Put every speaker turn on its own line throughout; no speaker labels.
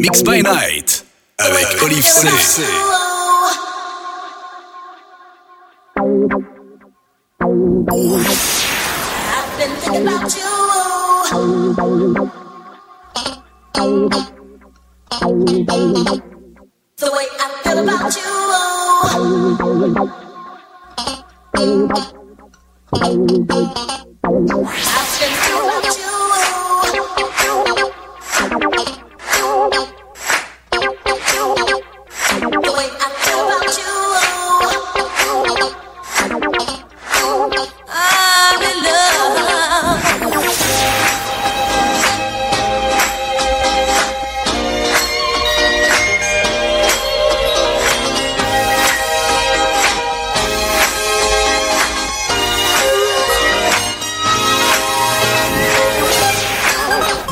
Mix by Night avec Olive C.
The way I feel about you.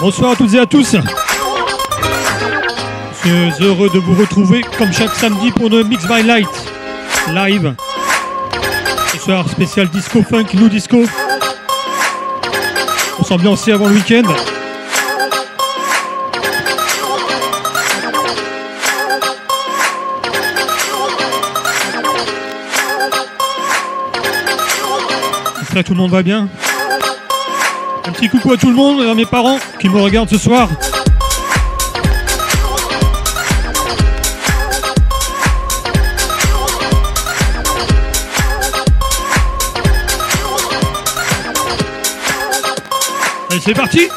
Bonsoir à toutes et à tous. Je suis heureux de vous retrouver comme chaque samedi pour le Mix by Light live. Ce soir spécial disco funk, new disco. On s'ambiancer avant le week-end. Que tout le monde va bien? Un petit coucou à tout le monde, à mes parents qui me regardent ce soir. Allez, c'est parti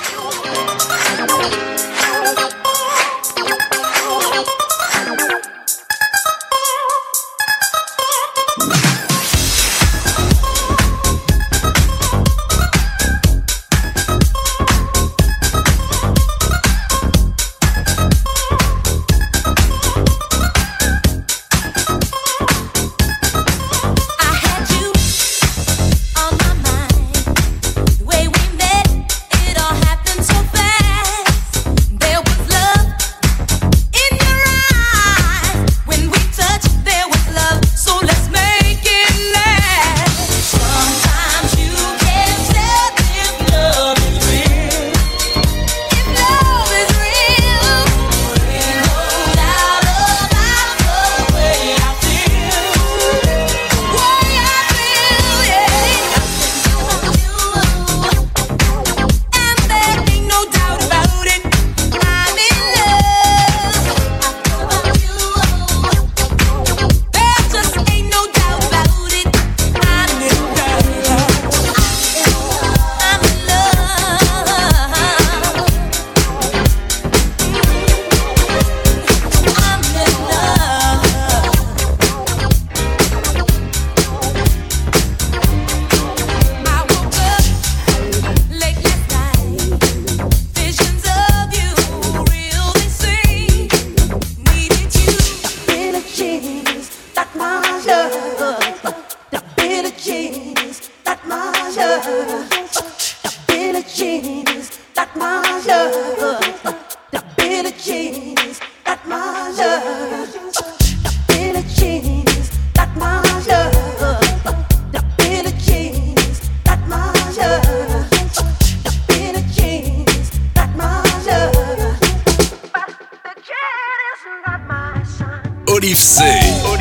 você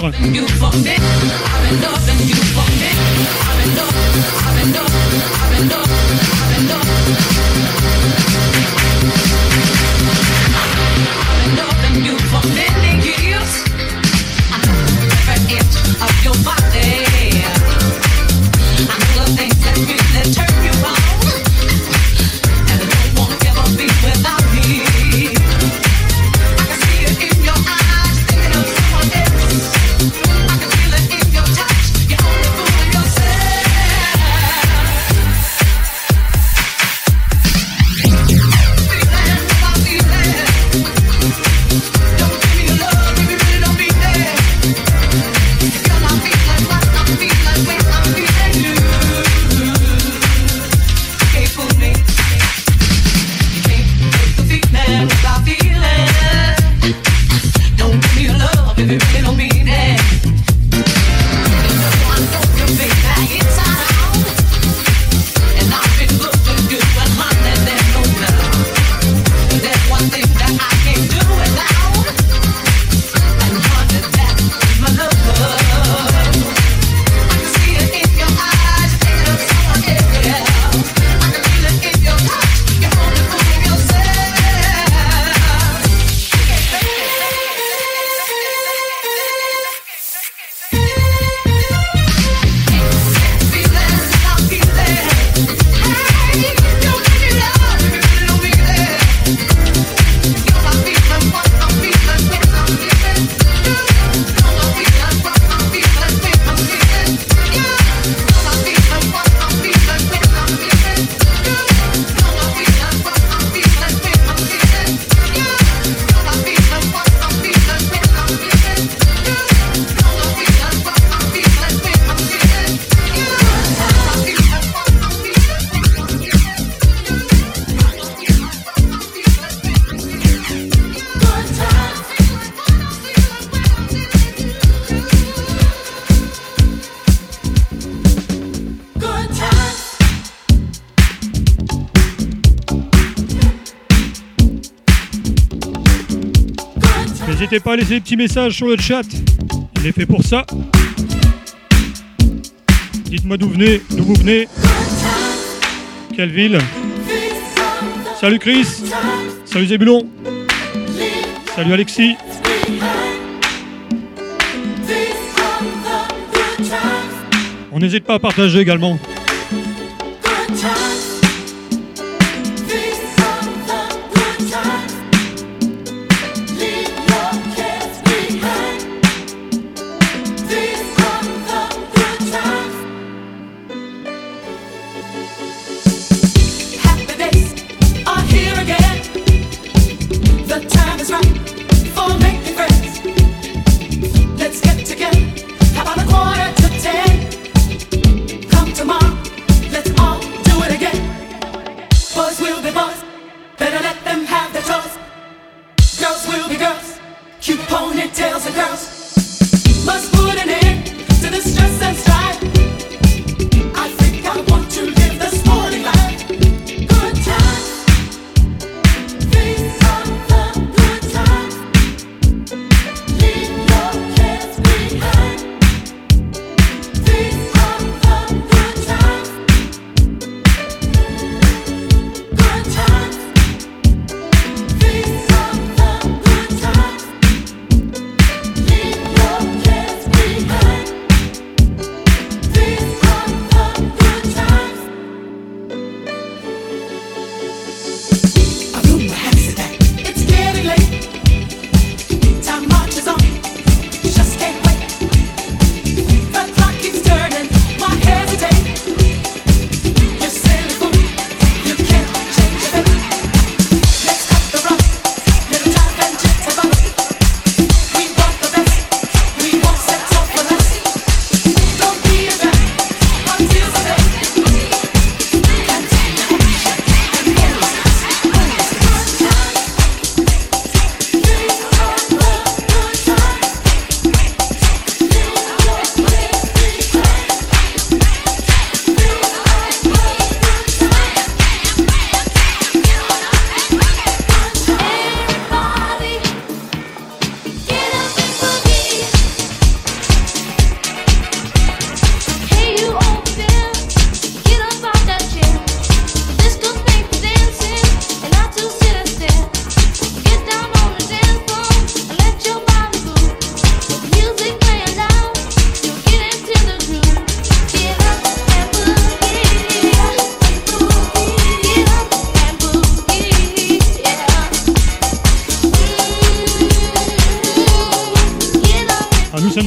rejoindre. N'hésitez pas à laisser des petits messages sur le chat. Il est fait pour ça. Dites-moi d'où venez, d'où vous venez. Quelle ville Salut Chris. Salut Zébulon. Salut Alexis. On n'hésite pas à partager également.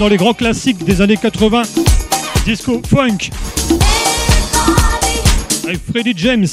Les grands classiques des années 80. Disco funk avec Freddie James.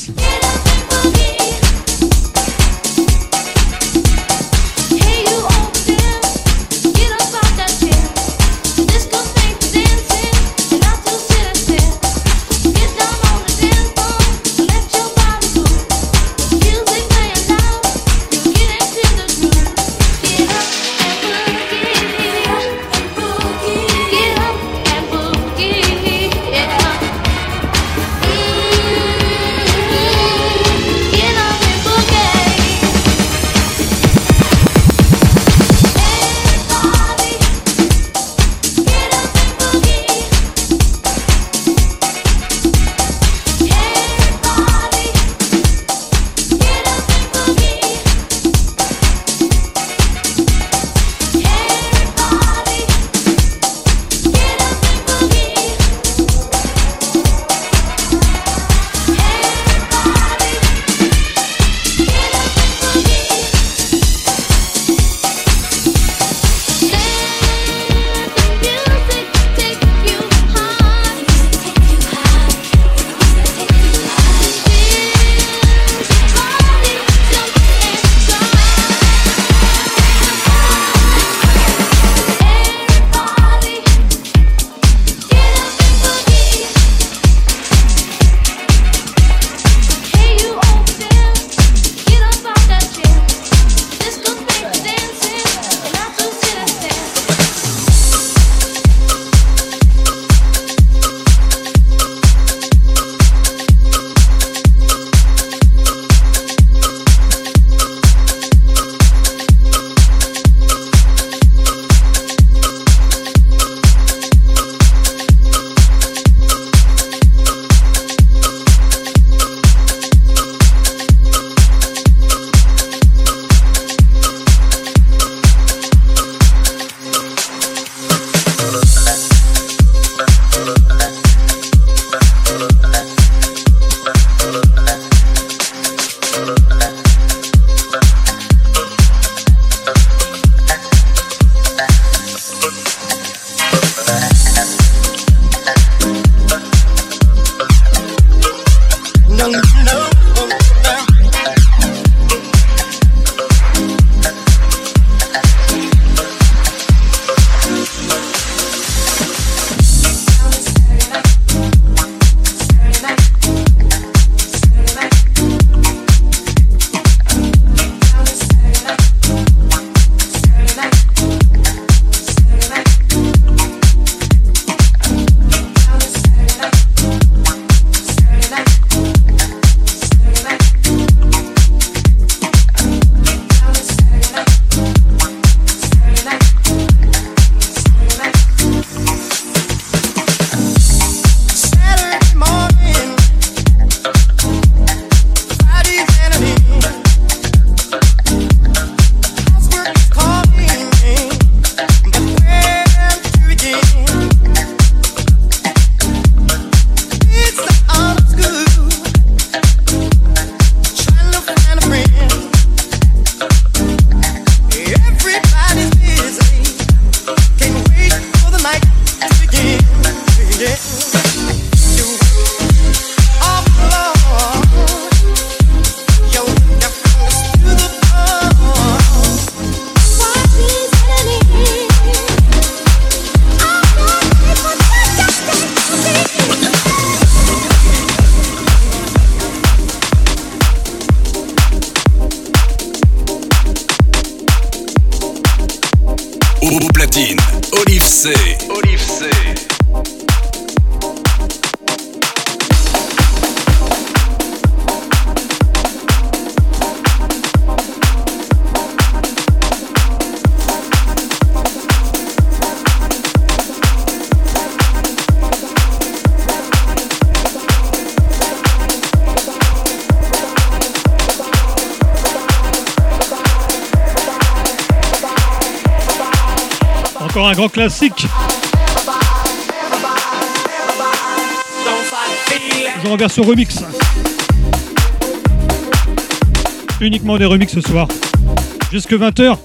Classique. Toujours en version remix. Uniquement des remix ce soir. Jusque 20h.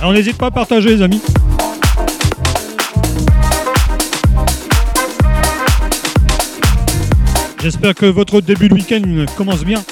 Alors n'hésite pas à partager les amis. J'espère que votre début de week-end commence bien.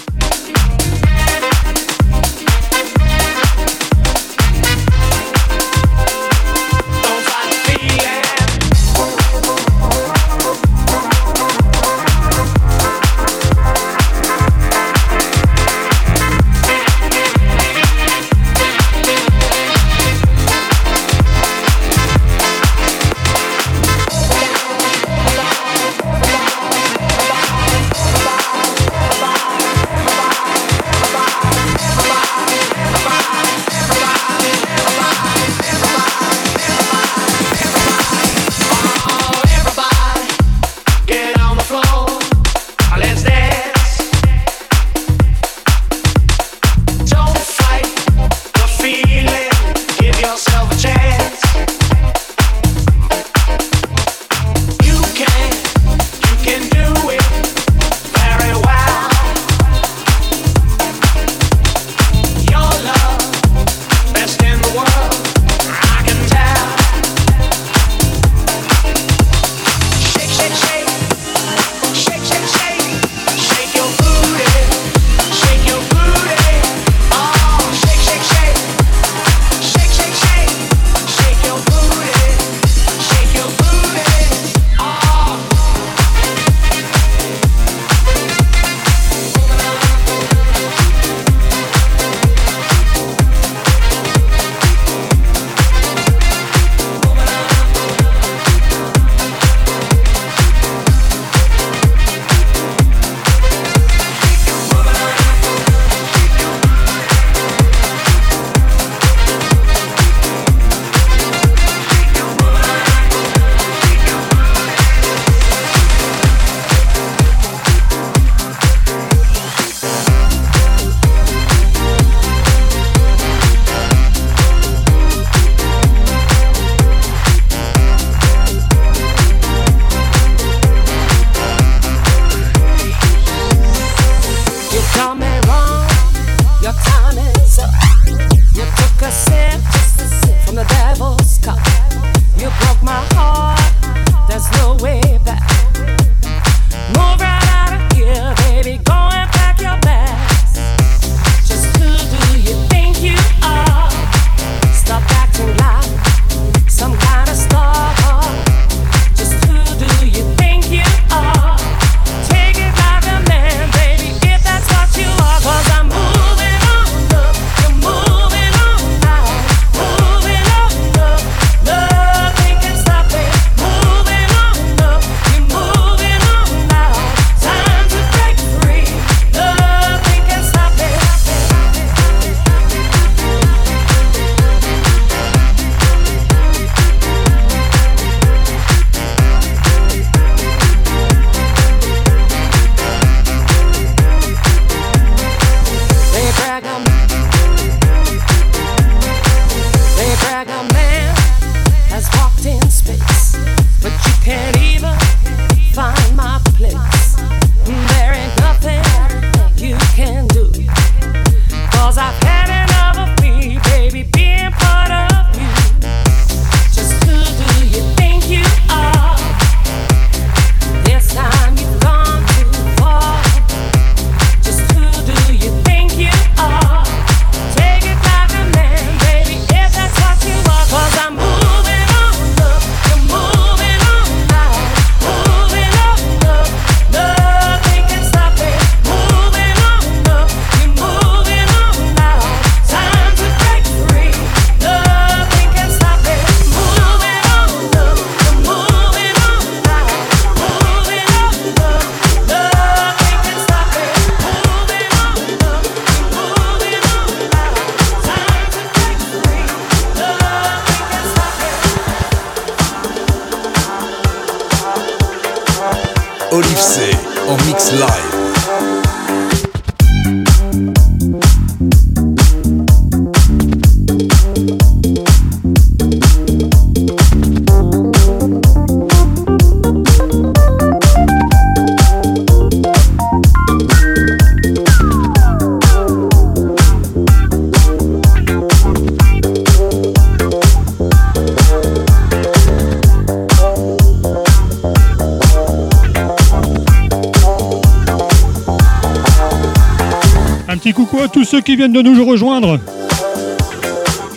ceux qui viennent de nous rejoindre.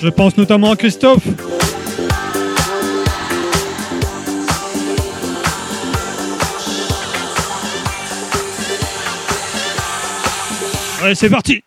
Je pense notamment à Christophe. Allez, c'est parti.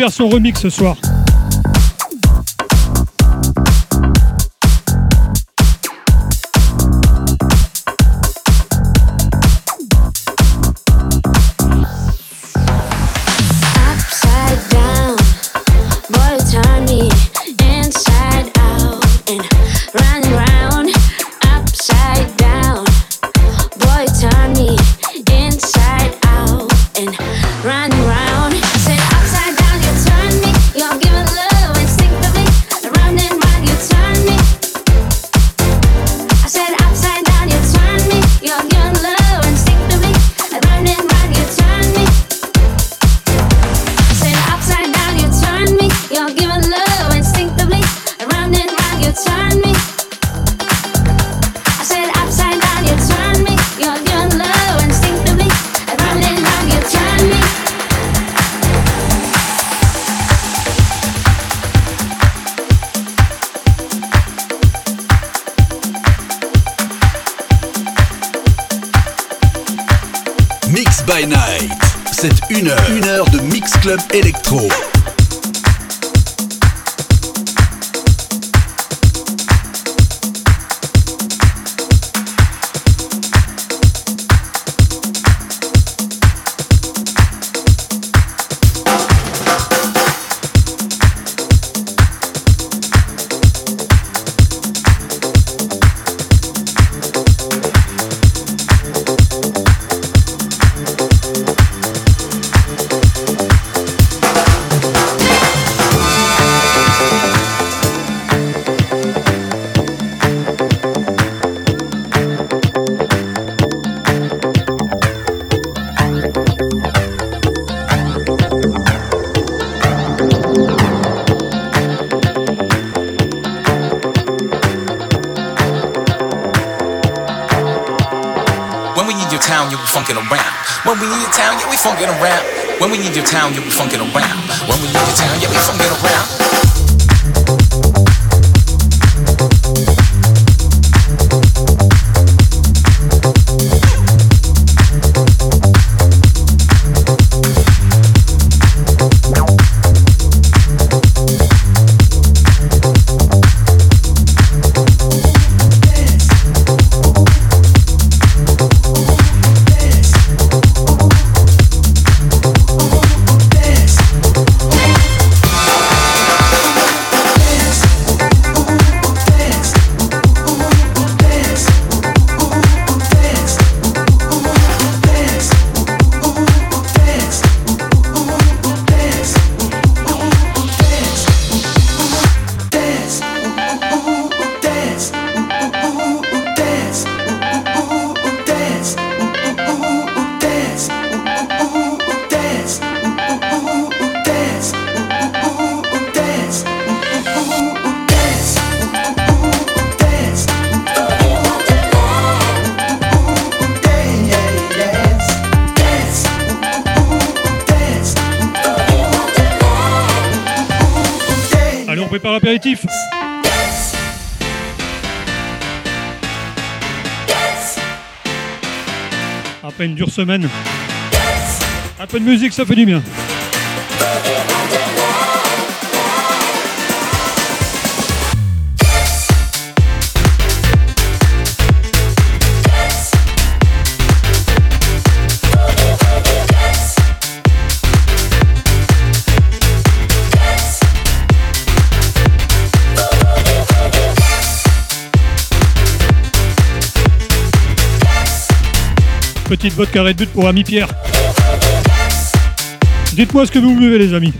faire son remix ce soir.
une
dure semaine.
Un peu de musique, ça fait du bien. Petite vodka Red Bull pour ami Pierre. Dites-moi ce que vous buvez les amis.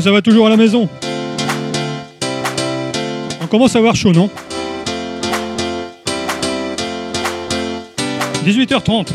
ça va toujours à la maison. On commence à avoir chaud, non? 18h30.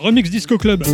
Remix Disco Club.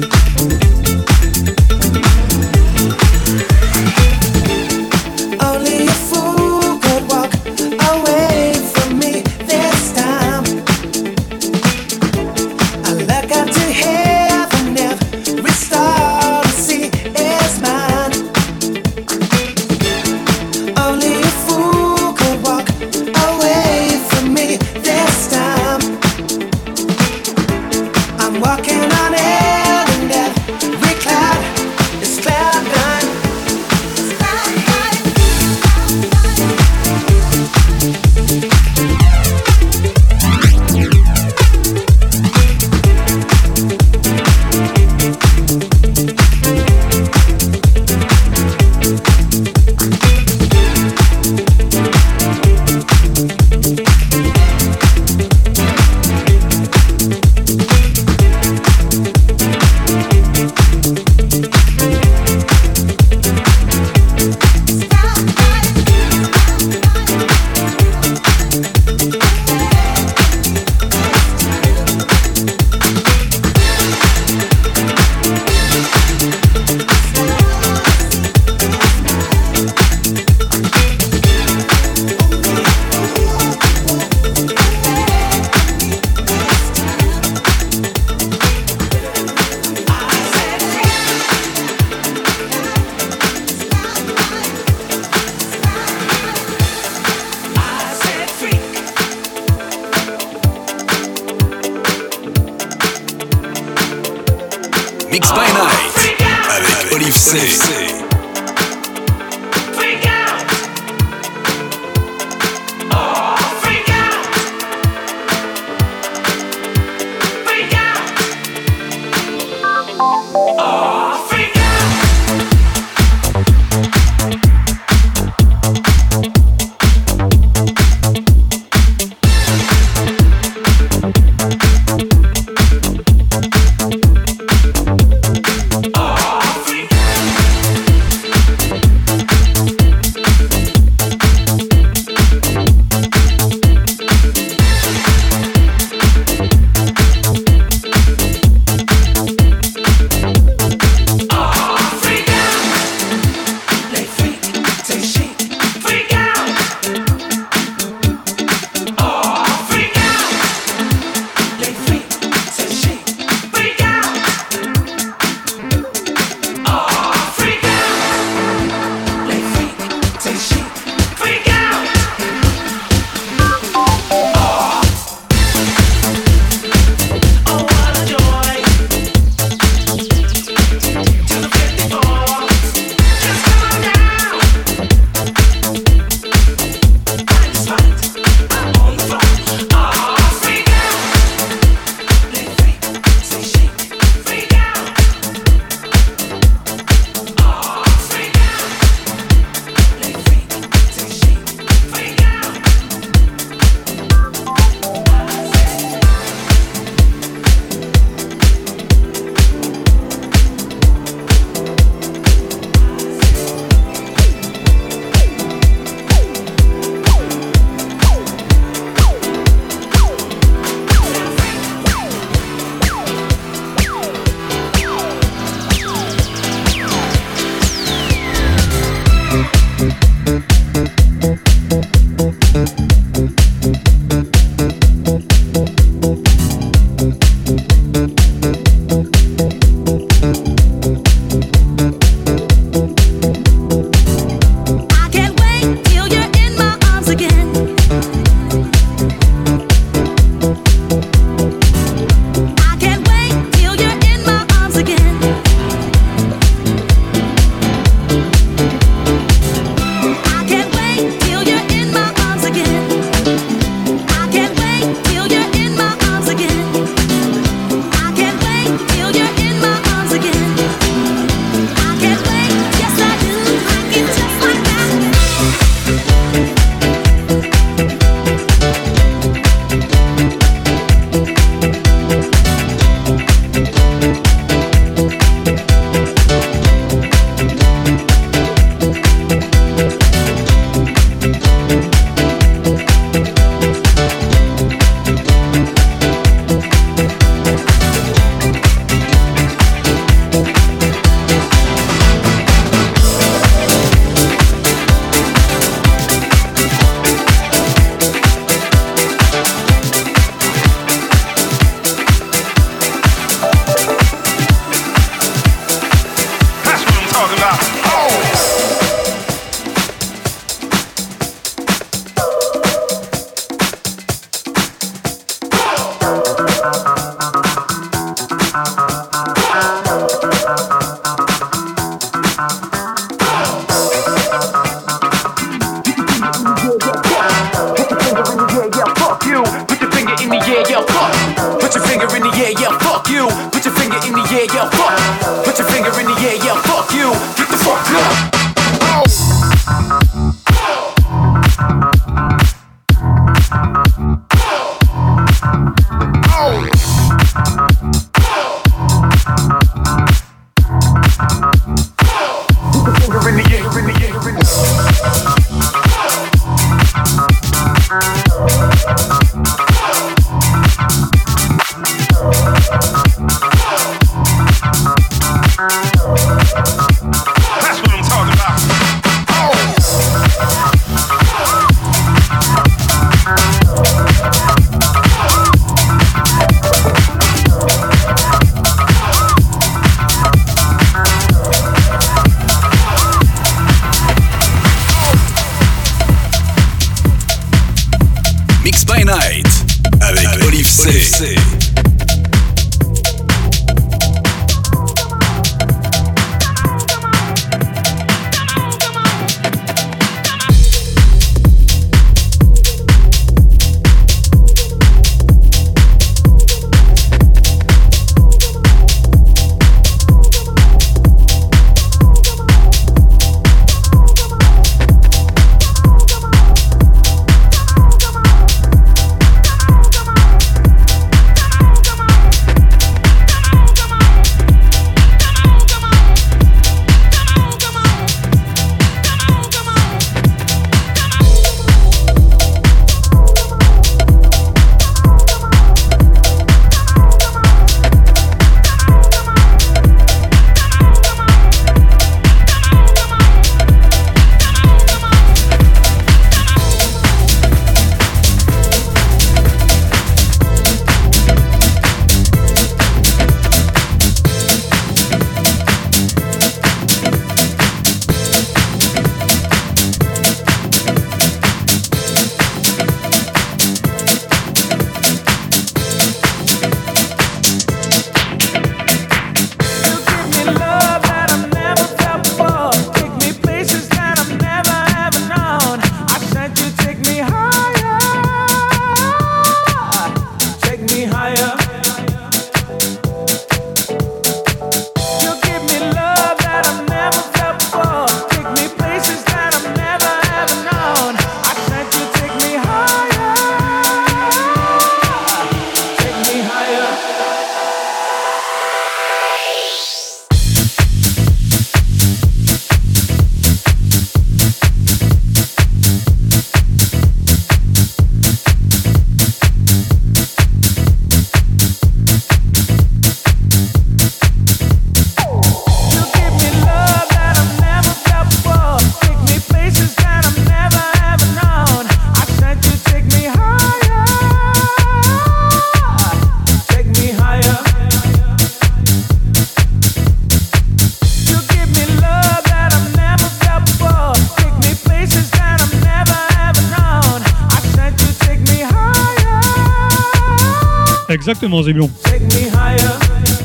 Zébulon.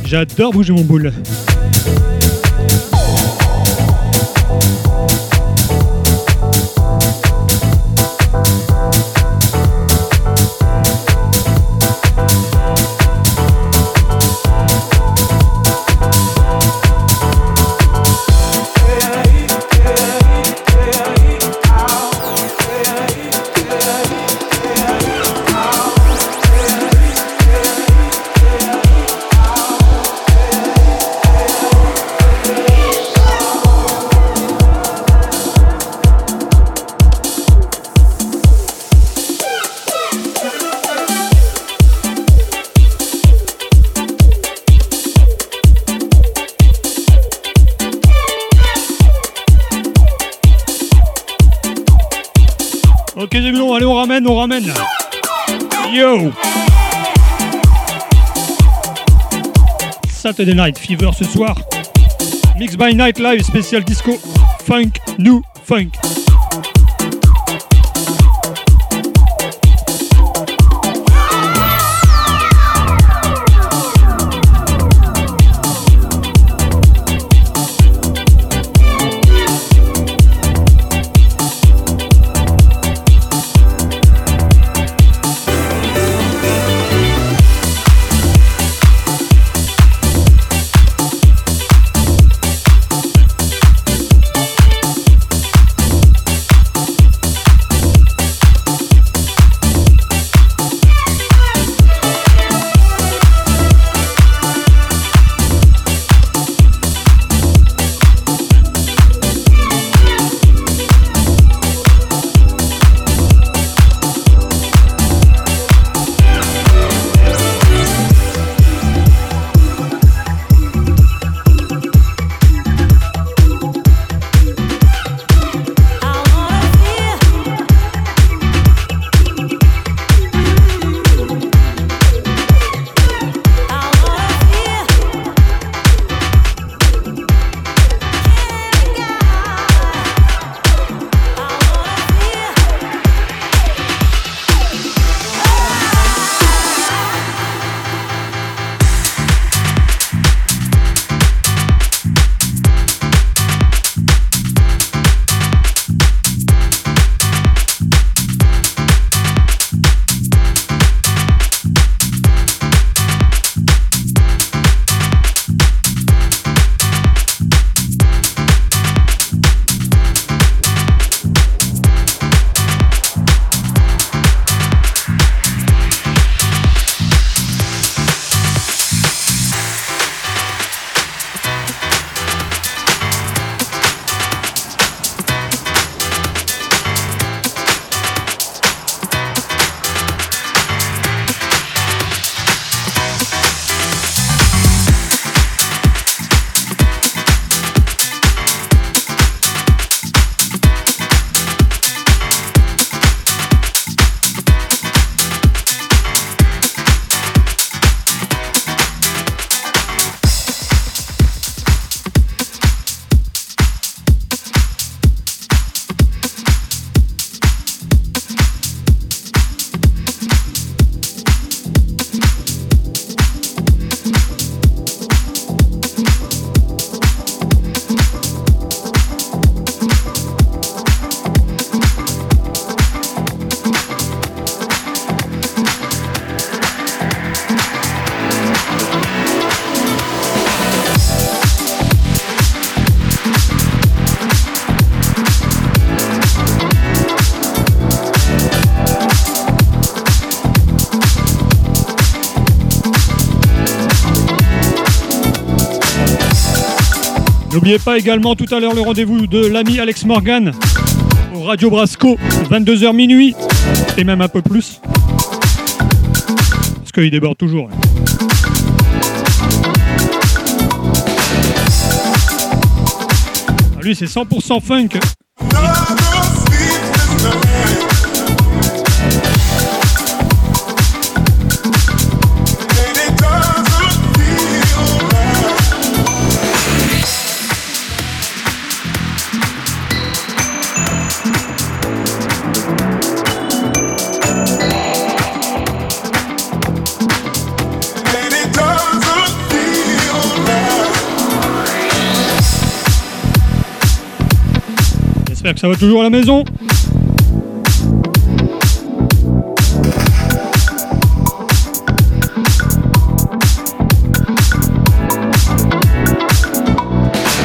J'adore bouger mon boule. Saturday Night Fever ce soir. Mix by Night Live spécial disco. Funk, new funk. N'oubliez pas également tout à l'heure le rendez-vous de l'ami Alex Morgan au Radio Brasco, 22h minuit, et même un peu plus. Parce qu'il déborde toujours. Ah, Lui, c'est 100% funk.
J'espère que ça va toujours à la maison.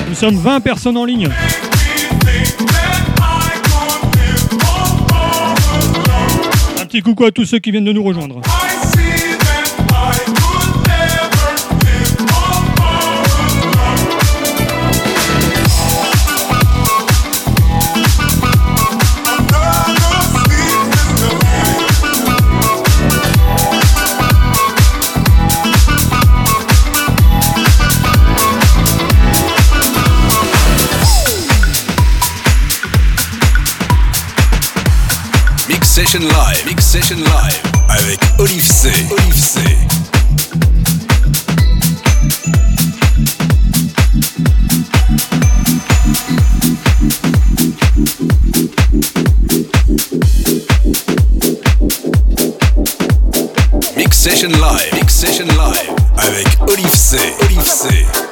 Nous sommes 20 personnes en ligne. Un petit coucou à tous ceux qui viennent de nous rejoindre.
Session Live, Mix Session Live avec Olive C. Olive C. Mix Session Live, Mix Session Live avec Olive C. Olive C.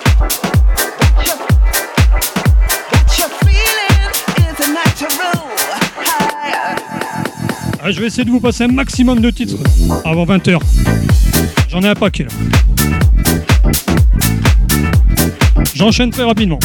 Ah, je vais essayer de vous passer un maximum de titres avant 20h. J'en ai un paquet là. J'enchaîne très rapidement.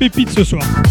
Pépites ce soir.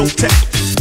don't tell.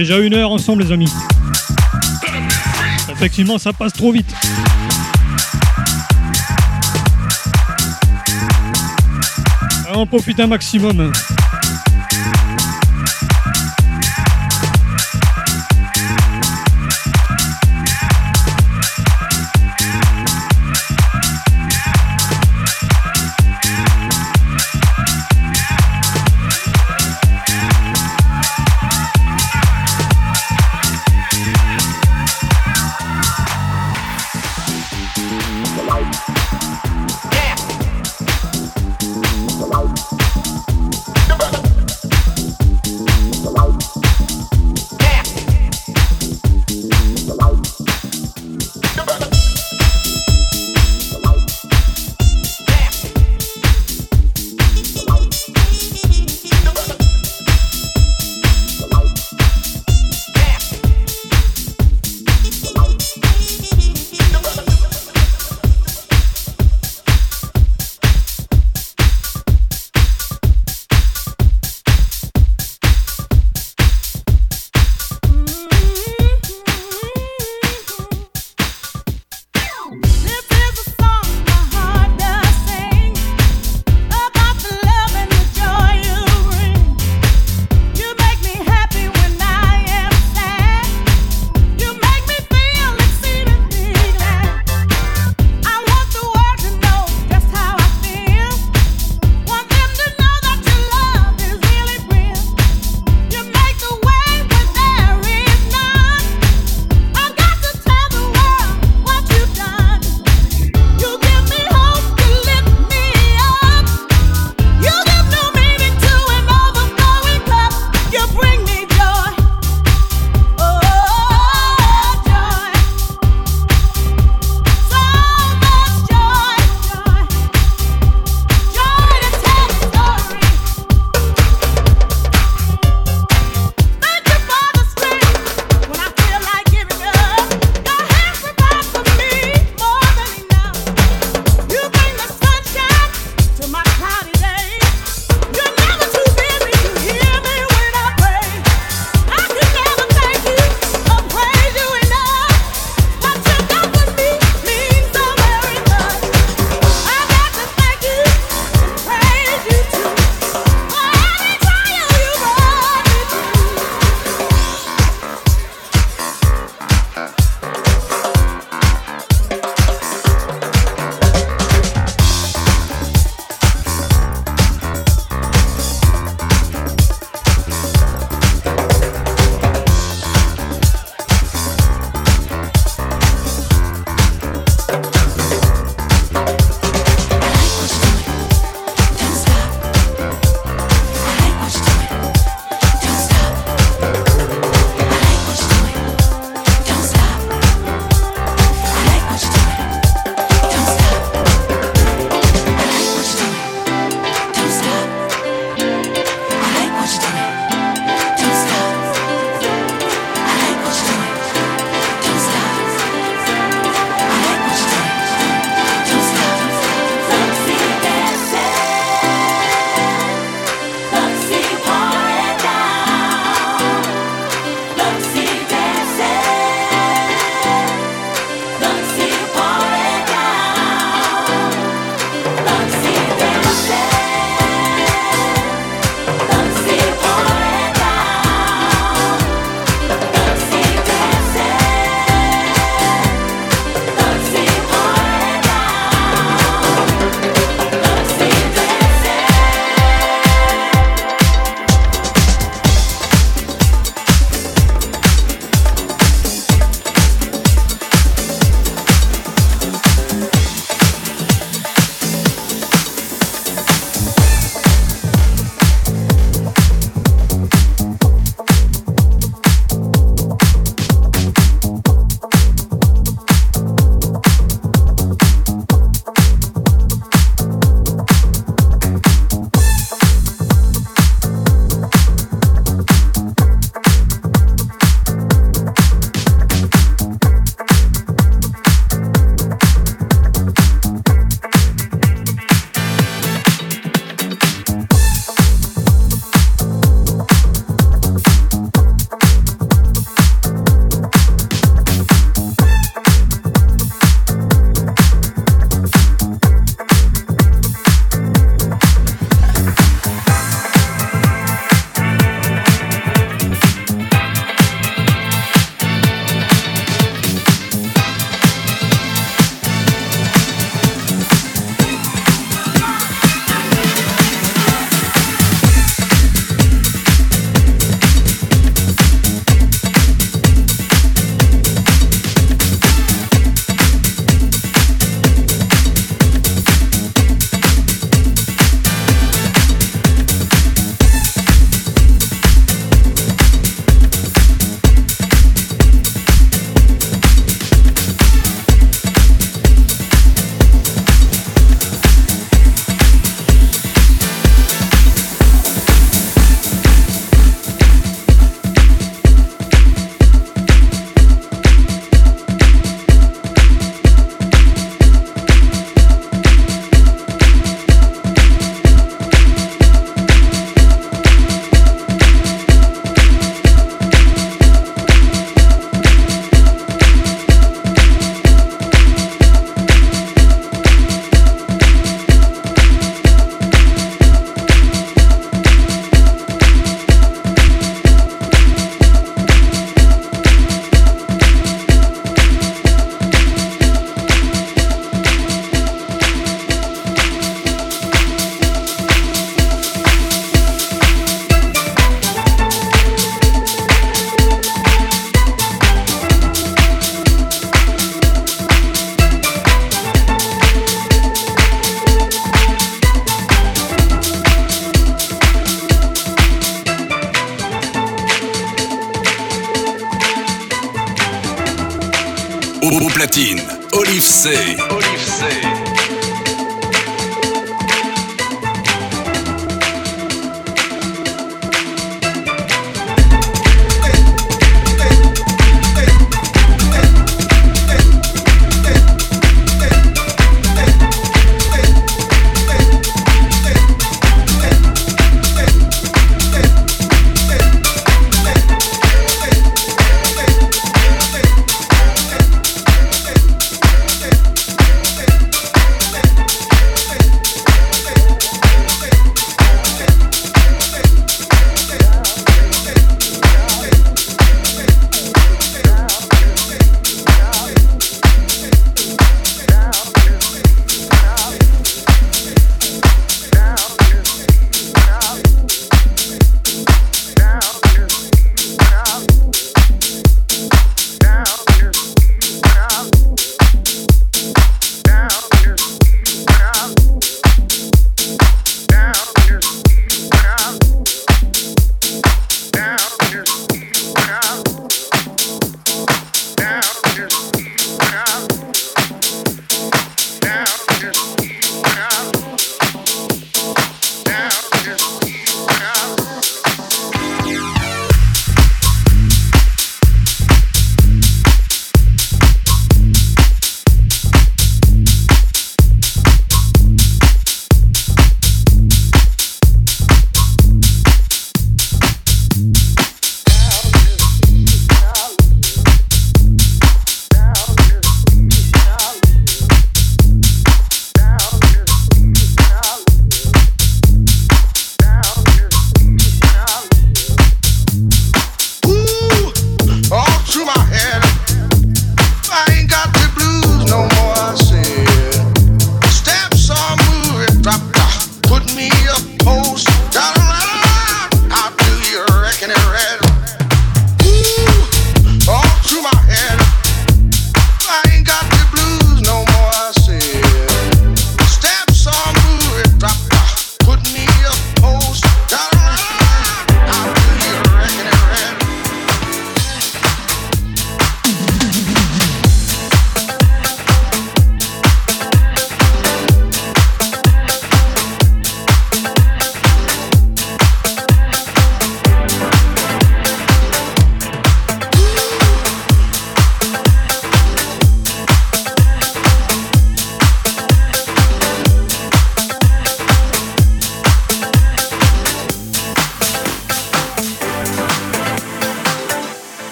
Déjà une heure ensemble les amis. Effectivement ça passe trop vite. On profite un maximum.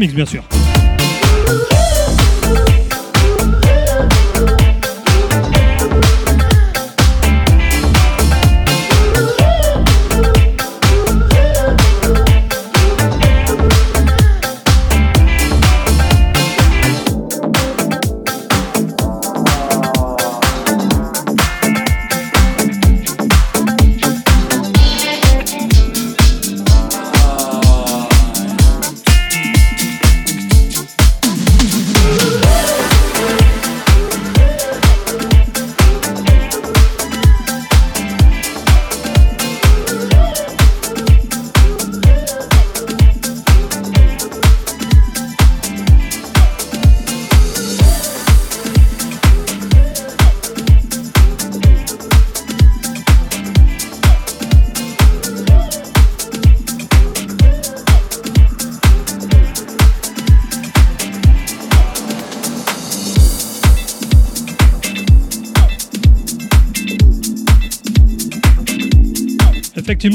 Remix, bien sûr.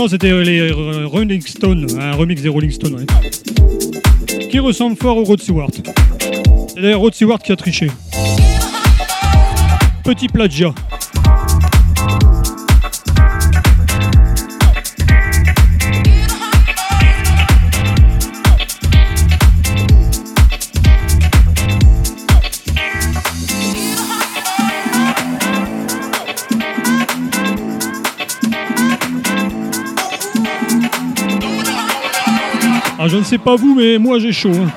c'était euh, les euh, Rolling Stones, un remix des Rolling Stones, qui ressemble fort au Rod Stewart. C'est d'ailleurs Rod Stewart qui a triché. Petit plagiat. Ah, je ne sais pas vous, mais moi j'ai chaud. Hein.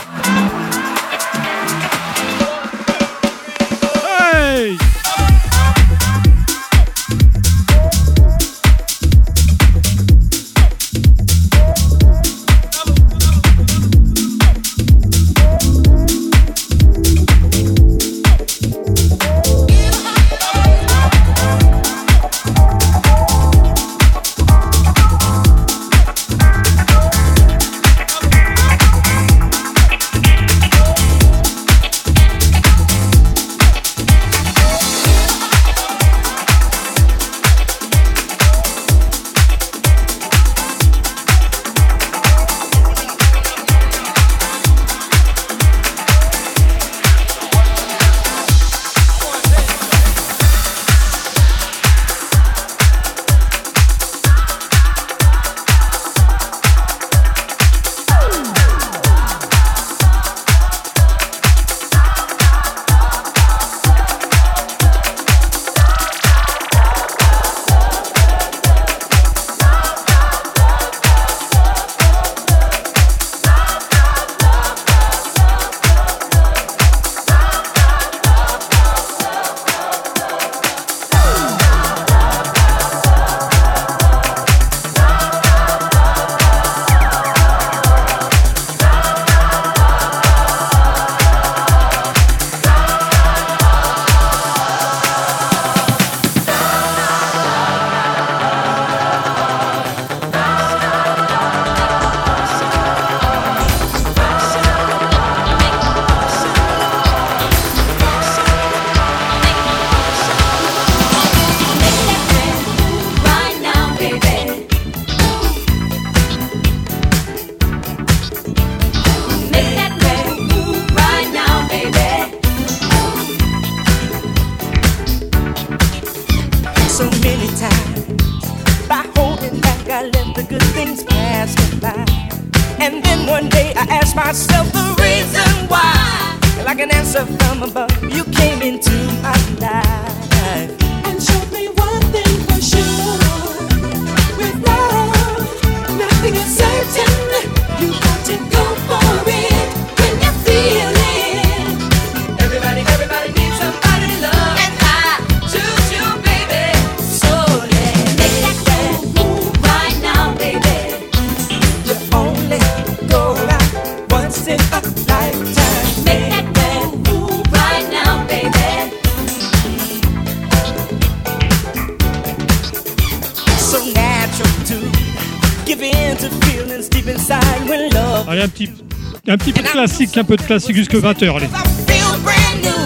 un peu de classique jusque 20h. Allez.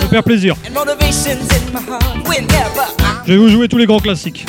Faire plaisir. Je vais vous jouer tous les grands classiques.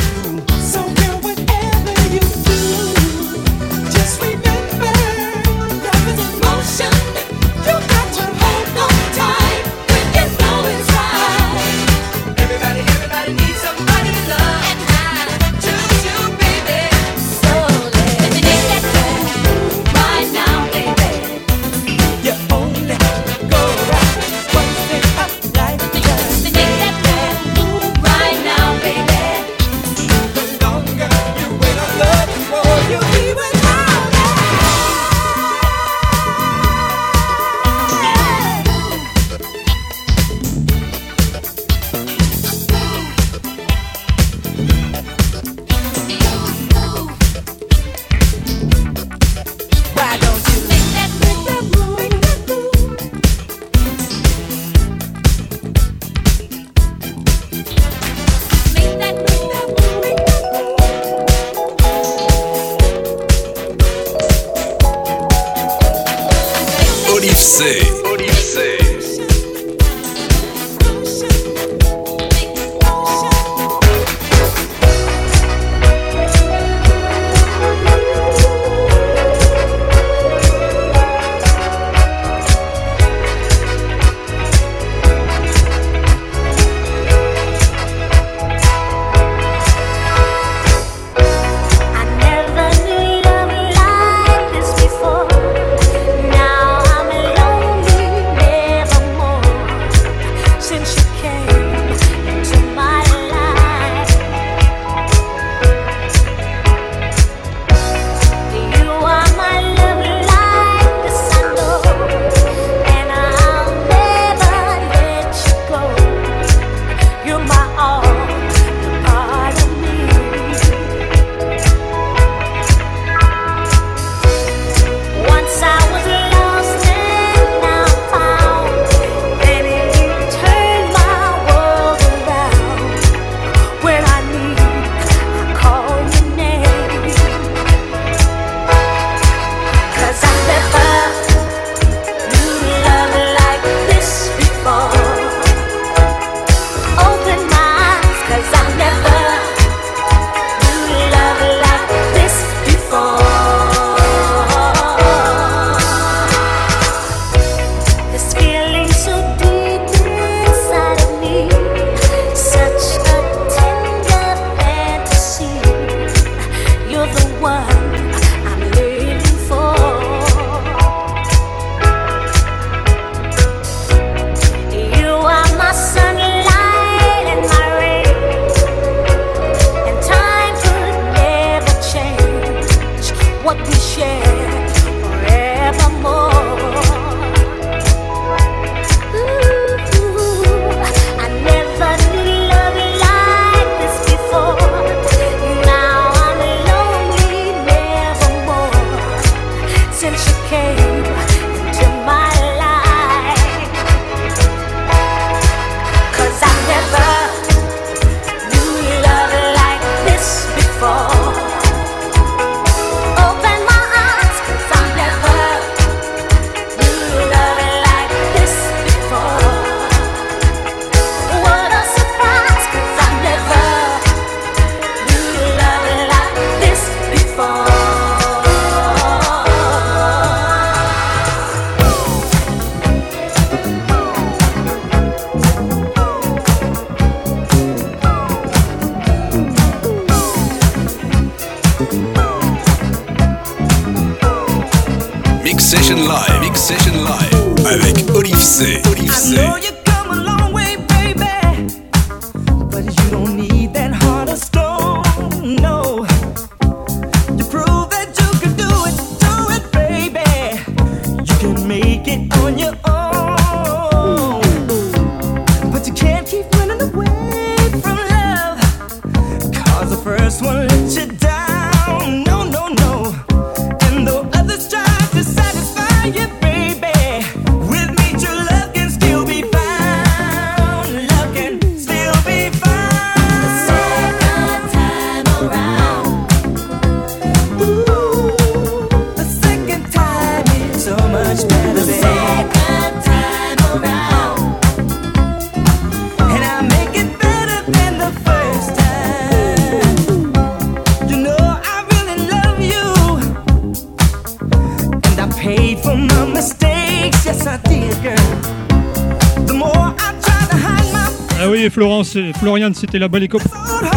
Florence, Florian, c'était la belle époque.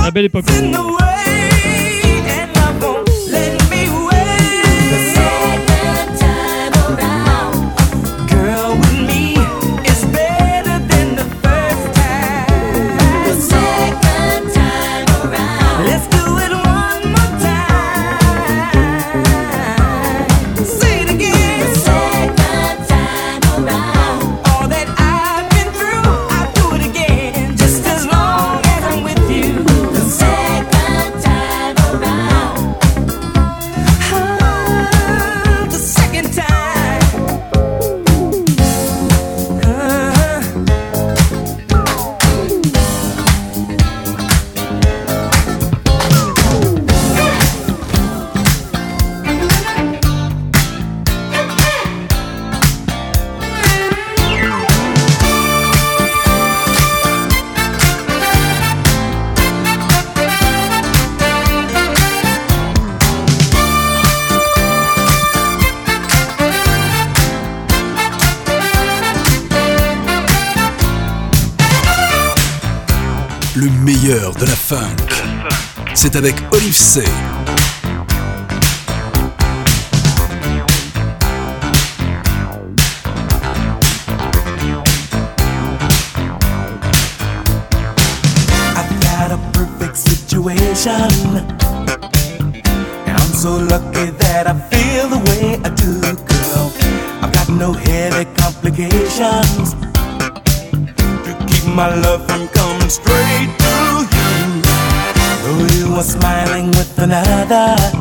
La belle époque.
c'est avec Olive C.
I'm so lucky that I feel the way I do, girl. I've got no heavy complications to keep my love from coming. 편하다.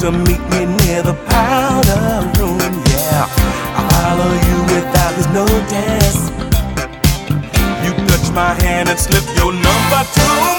to meet me near the powder room. Yeah, I follow you without his notice. You touch my hand and slip your number to me.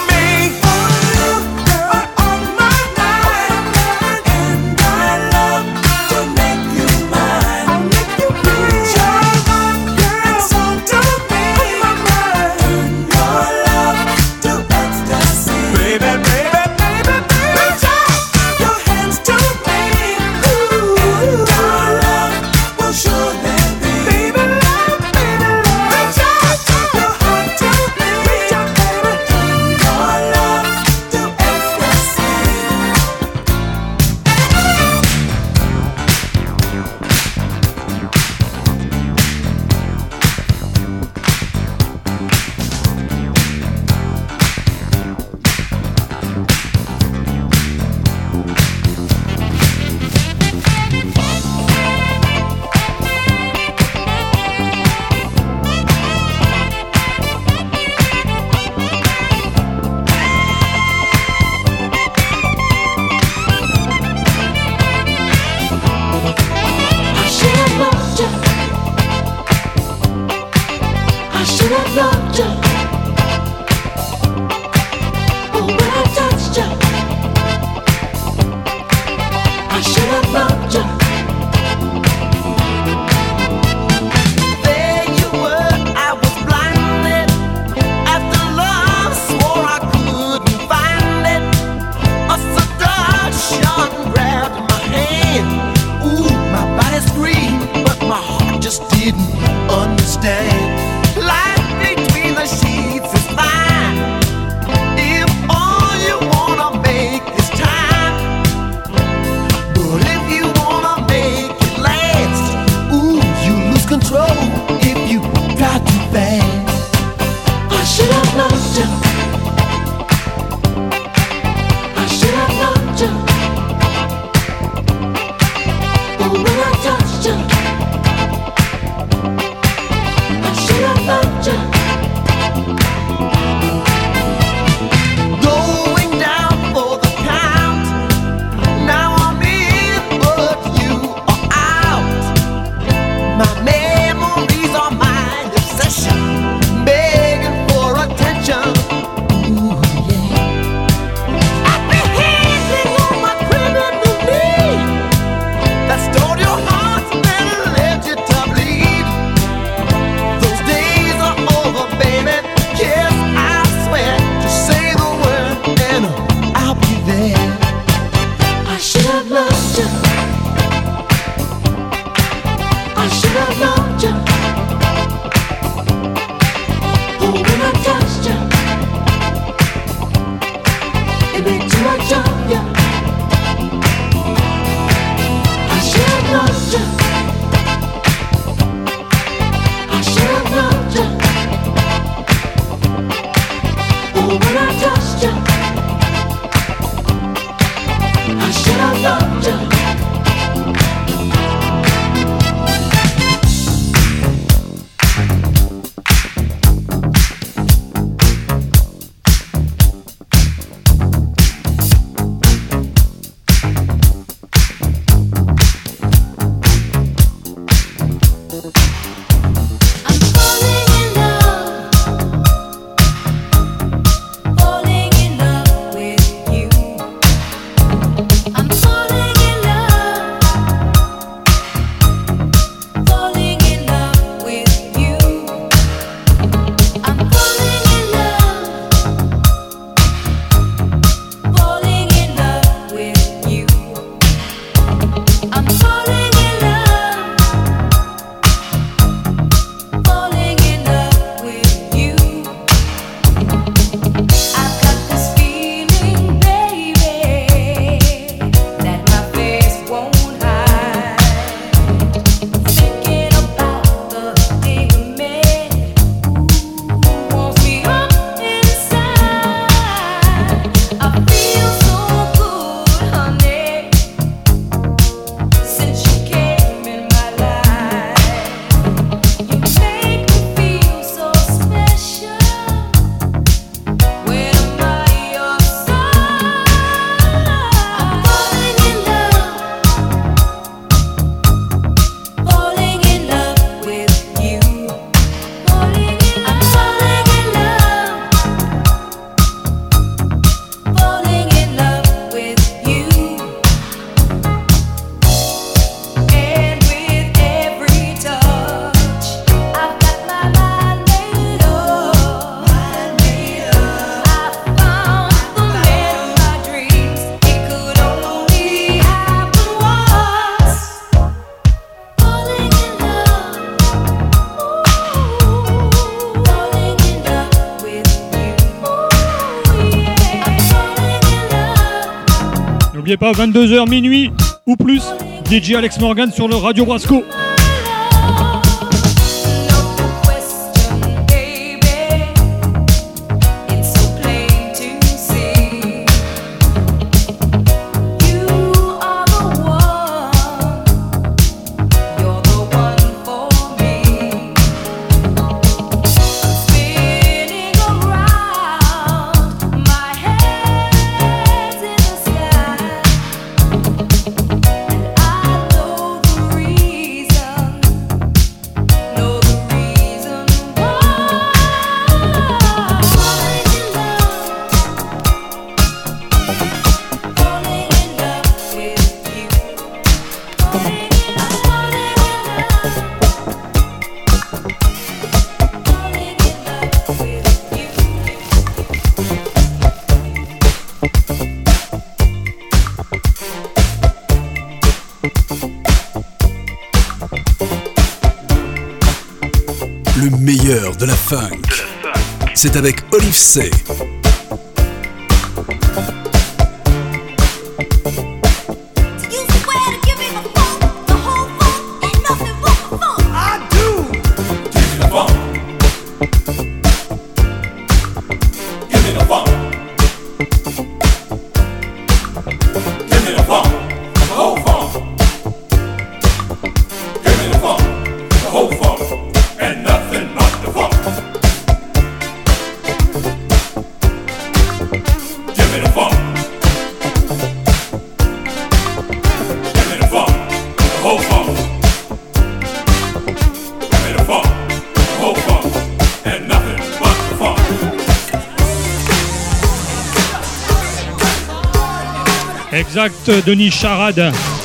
N'oubliez pas, 22h minuit ou plus, DJ Alex Morgan sur le Radio Brasco.
c'est avec Olive C.
Exact, Denis Charade.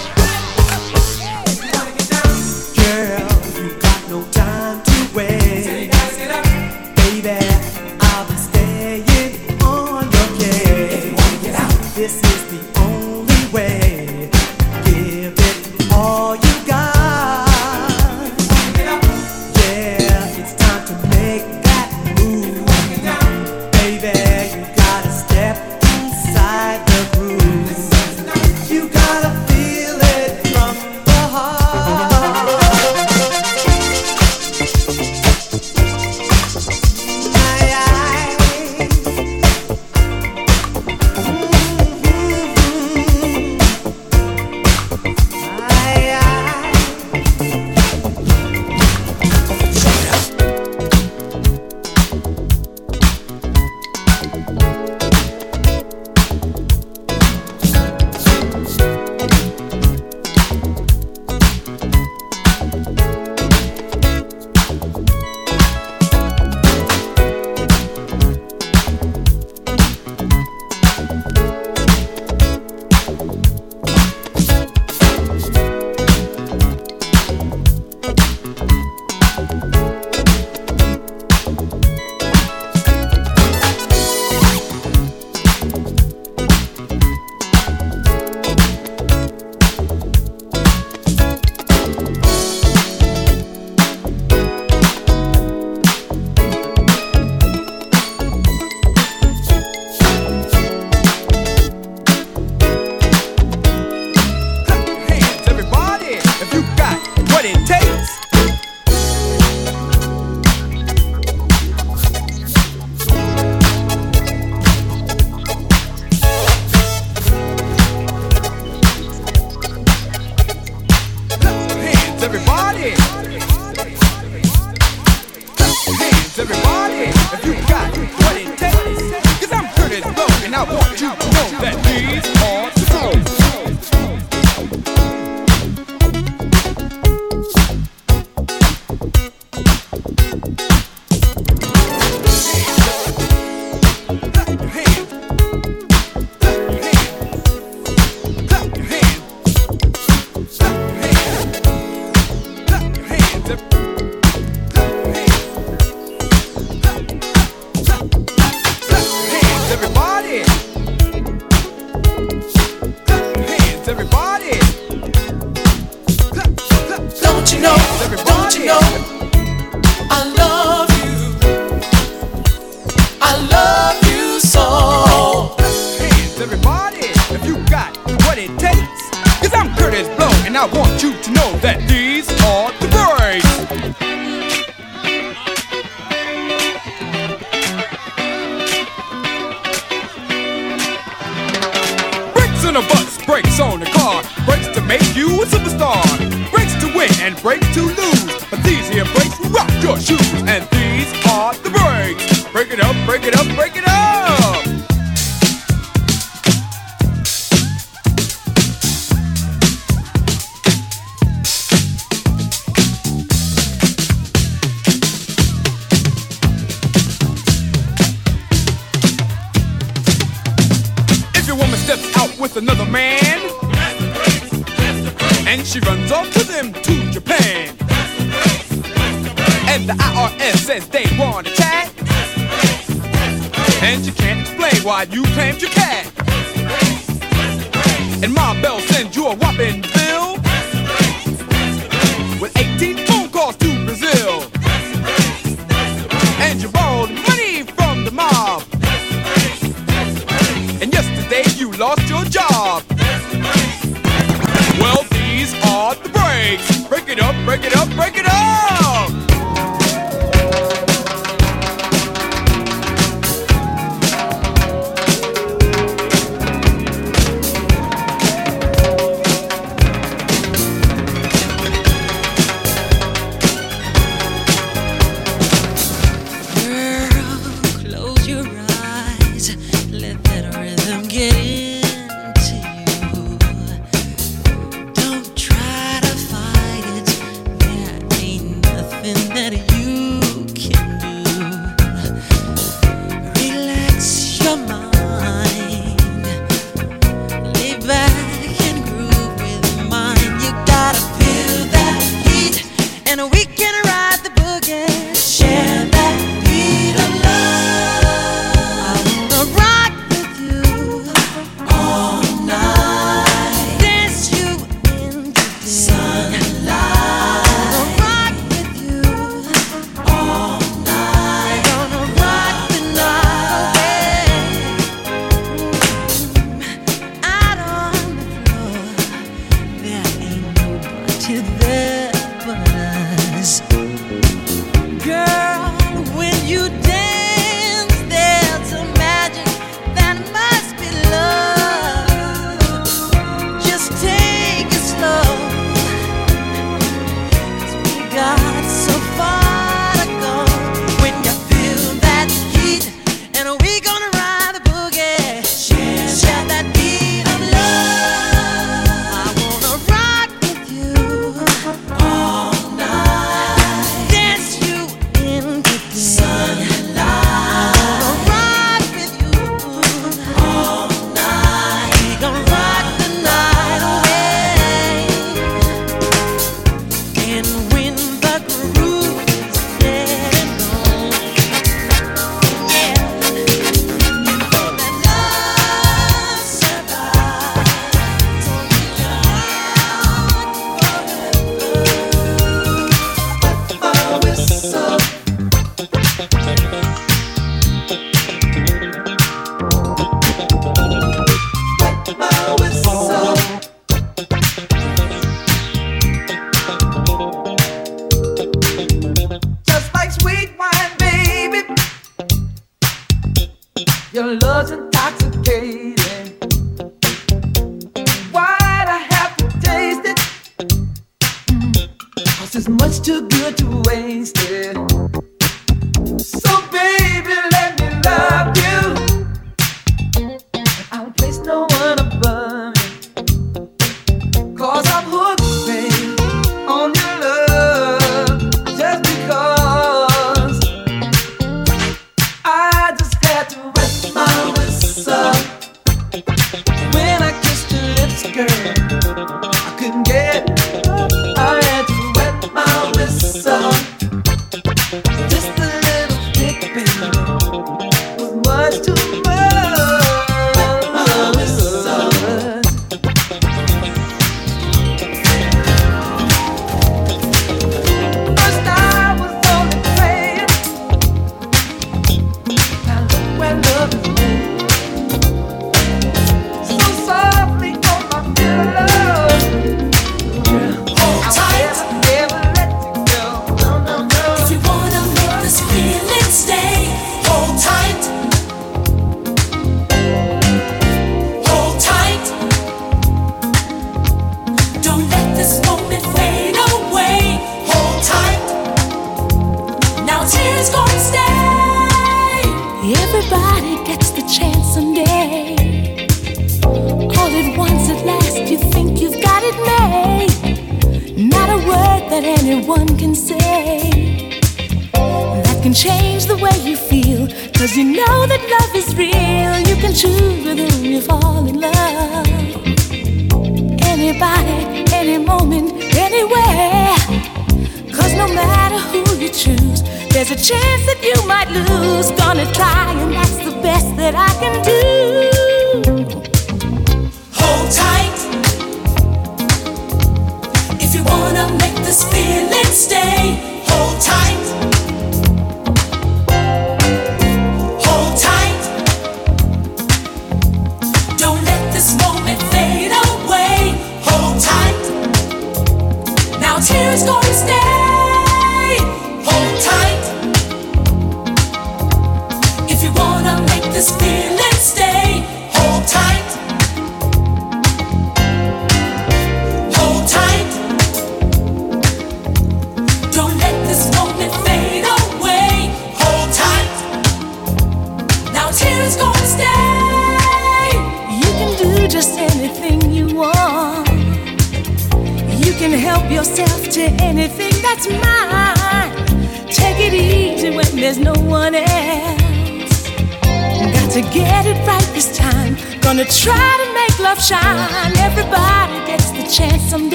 You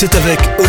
c'est avec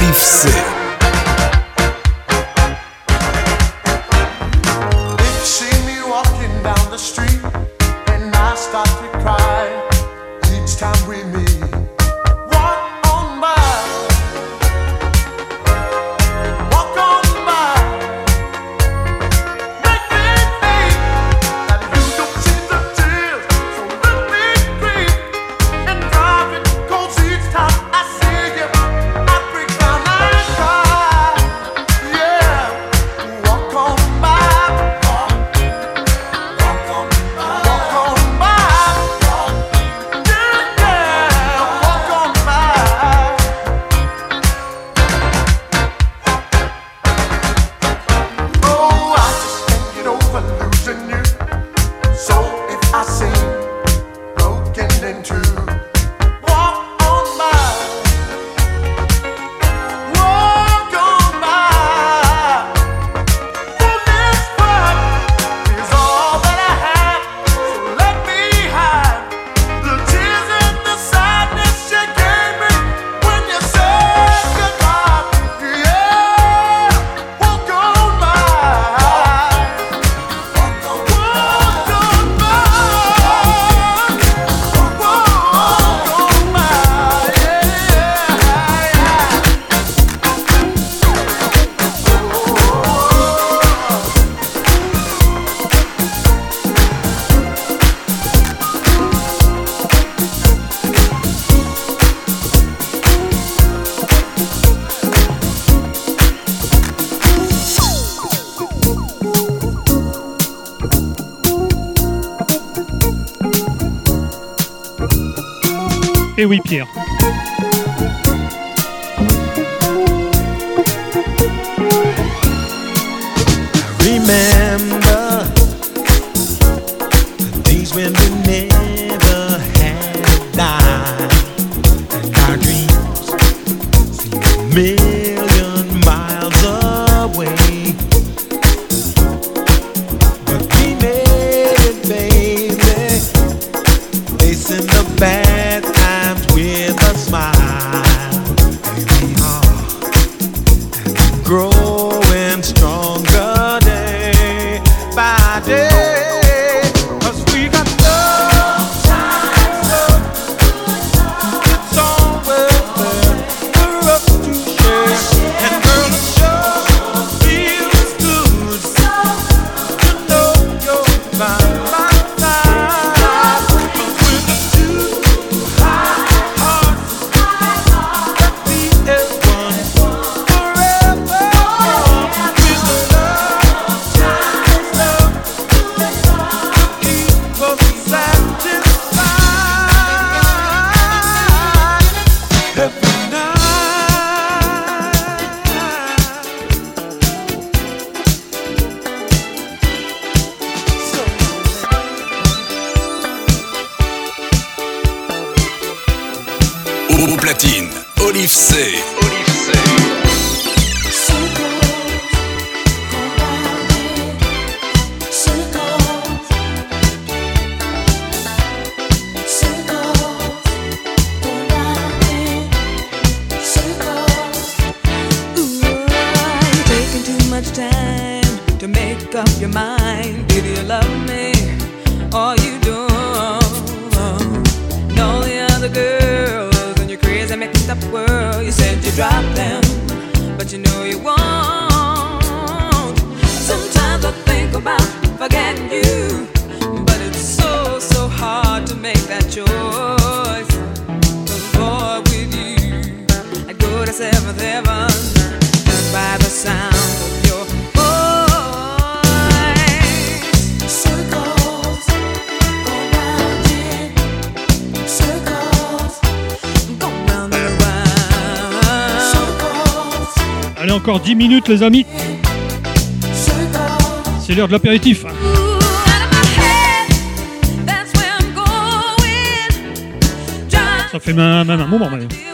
Et oui, Pierre. minutes, les amis. C'est l'heure de l'apéritif. Hein. Ça fait même un moment, maintenant.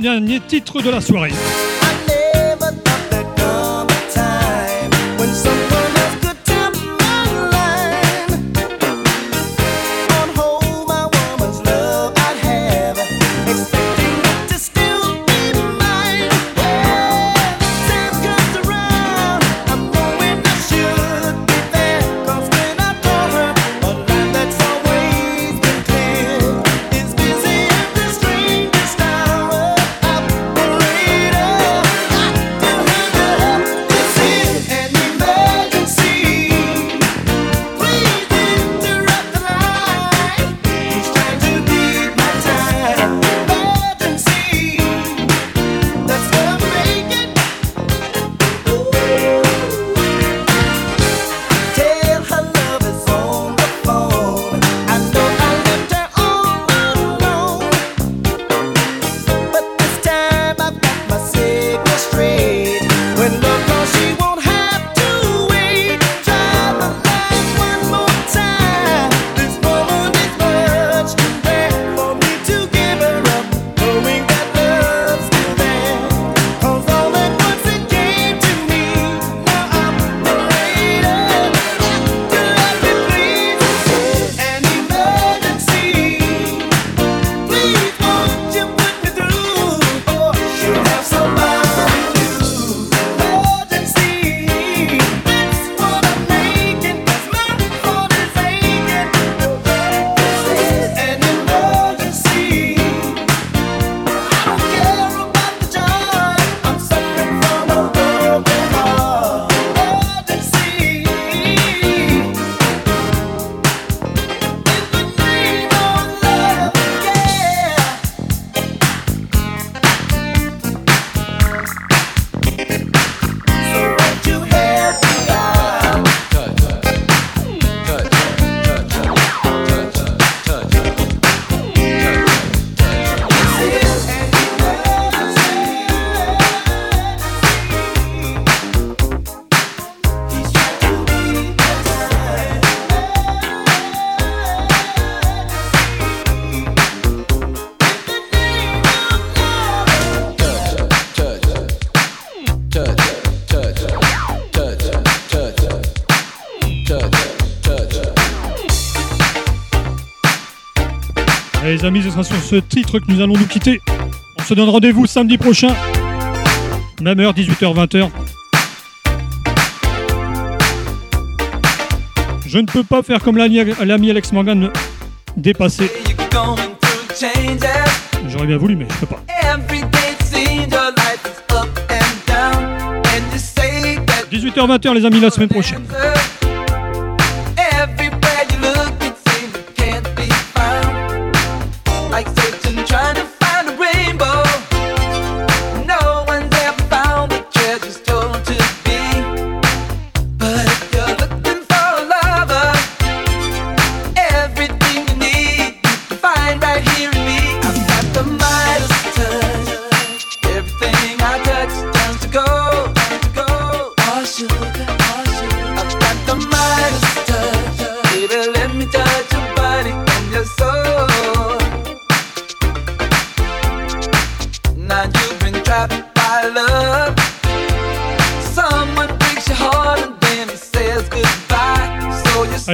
Dernier titre de la soirée. amis, sur ce titre que nous allons nous quitter. On se donne rendez-vous samedi prochain, même heure, 18h-20h. Je ne peux pas faire comme l'ami Alex Morgan
dépassé.
J'aurais bien voulu, mais je peux pas.
18h,
20h, les amis, la semaine prochaine.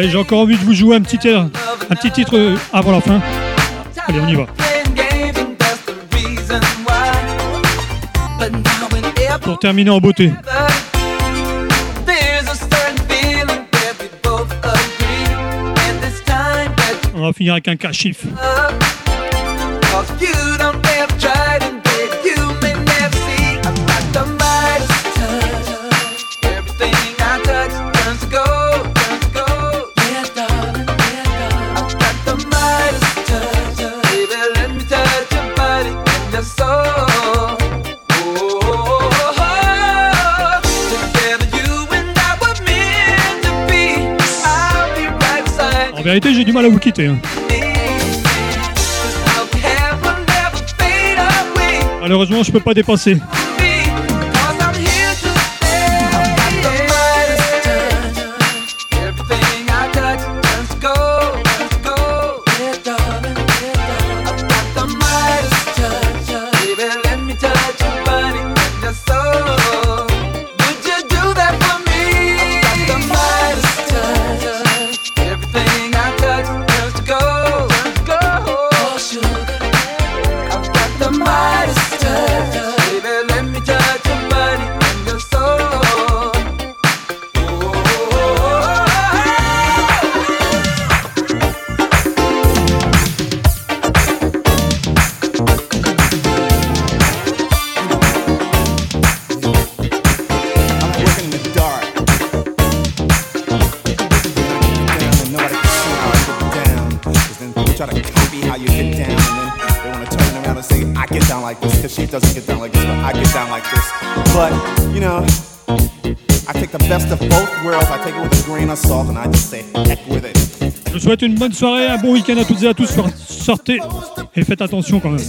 J'ai encore envie de vous jouer un petit, air, un petit titre euh, avant la fin. Allez, on y va. Pour terminer en beauté. On va finir avec un cas chiffre. j'ai du mal à vous quitter. Hein. Malheureusement, je peux pas dépasser.
vous souhaite une bonne soirée, un bon week-end à toutes et à tous. Sortez et faites attention quand même.